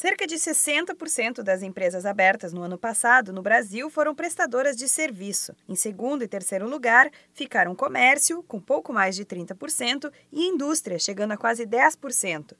Cerca de 60% das empresas abertas no ano passado no Brasil foram prestadoras de serviço. Em segundo e terceiro lugar ficaram comércio, com pouco mais de 30%, e indústria, chegando a quase 10%.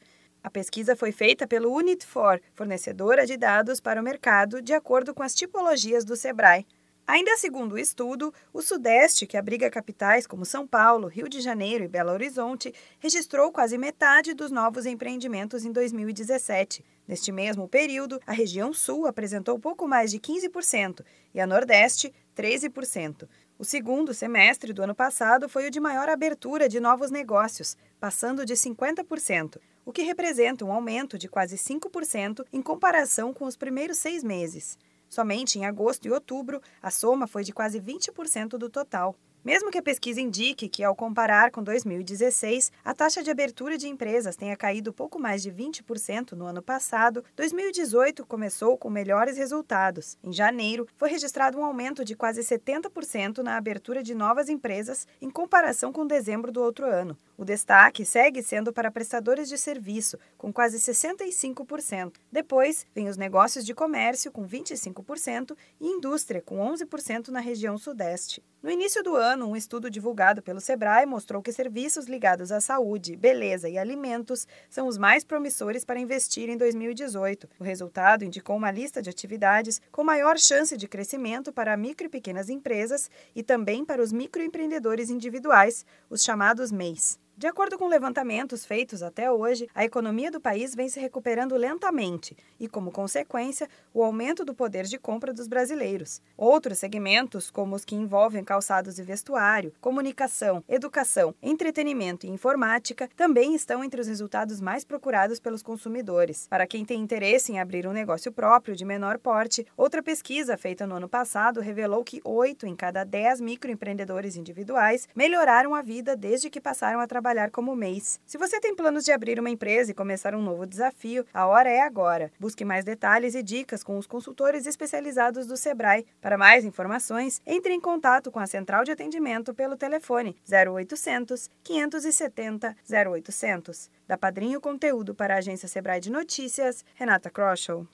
A pesquisa foi feita pelo Unit4, fornecedora de dados para o mercado, de acordo com as tipologias do Sebrae. Ainda segundo o estudo, o Sudeste, que abriga capitais como São Paulo, Rio de Janeiro e Belo Horizonte, registrou quase metade dos novos empreendimentos em 2017. Neste mesmo período, a região Sul apresentou pouco mais de 15% e a Nordeste, 13%. O segundo semestre do ano passado foi o de maior abertura de novos negócios, passando de 50%, o que representa um aumento de quase 5% em comparação com os primeiros seis meses. Somente em agosto e outubro, a soma foi de quase 20% do total. Mesmo que a pesquisa indique que, ao comparar com 2016, a taxa de abertura de empresas tenha caído pouco mais de 20% no ano passado, 2018 começou com melhores resultados. Em janeiro, foi registrado um aumento de quase 70% na abertura de novas empresas em comparação com dezembro do outro ano. O destaque segue sendo para prestadores de serviço, com quase 65%. Depois, vem os negócios de comércio, com 25%, e indústria, com 11% na região sudeste. No início do ano, um estudo divulgado pelo Sebrae mostrou que serviços ligados à saúde, beleza e alimentos são os mais promissores para investir em 2018. O resultado indicou uma lista de atividades com maior chance de crescimento para micro e pequenas empresas e também para os microempreendedores individuais, os chamados MEIs. De acordo com levantamentos feitos até hoje, a economia do país vem se recuperando lentamente e, como consequência, o aumento do poder de compra dos brasileiros. Outros segmentos, como os que envolvem calçados e vestuário, comunicação, educação, entretenimento e informática, também estão entre os resultados mais procurados pelos consumidores. Para quem tem interesse em abrir um negócio próprio de menor porte, outra pesquisa feita no ano passado revelou que 8 em cada 10 microempreendedores individuais melhoraram a vida desde que passaram a trabalhar trabalhar como mês. Se você tem planos de abrir uma empresa e começar um novo desafio, a hora é agora. Busque mais detalhes e dicas com os consultores especializados do Sebrae. Para mais informações, entre em contato com a central de atendimento pelo telefone 0800 570 0800. Da Padrinho Conteúdo para a agência Sebrae de Notícias, Renata Kroschel.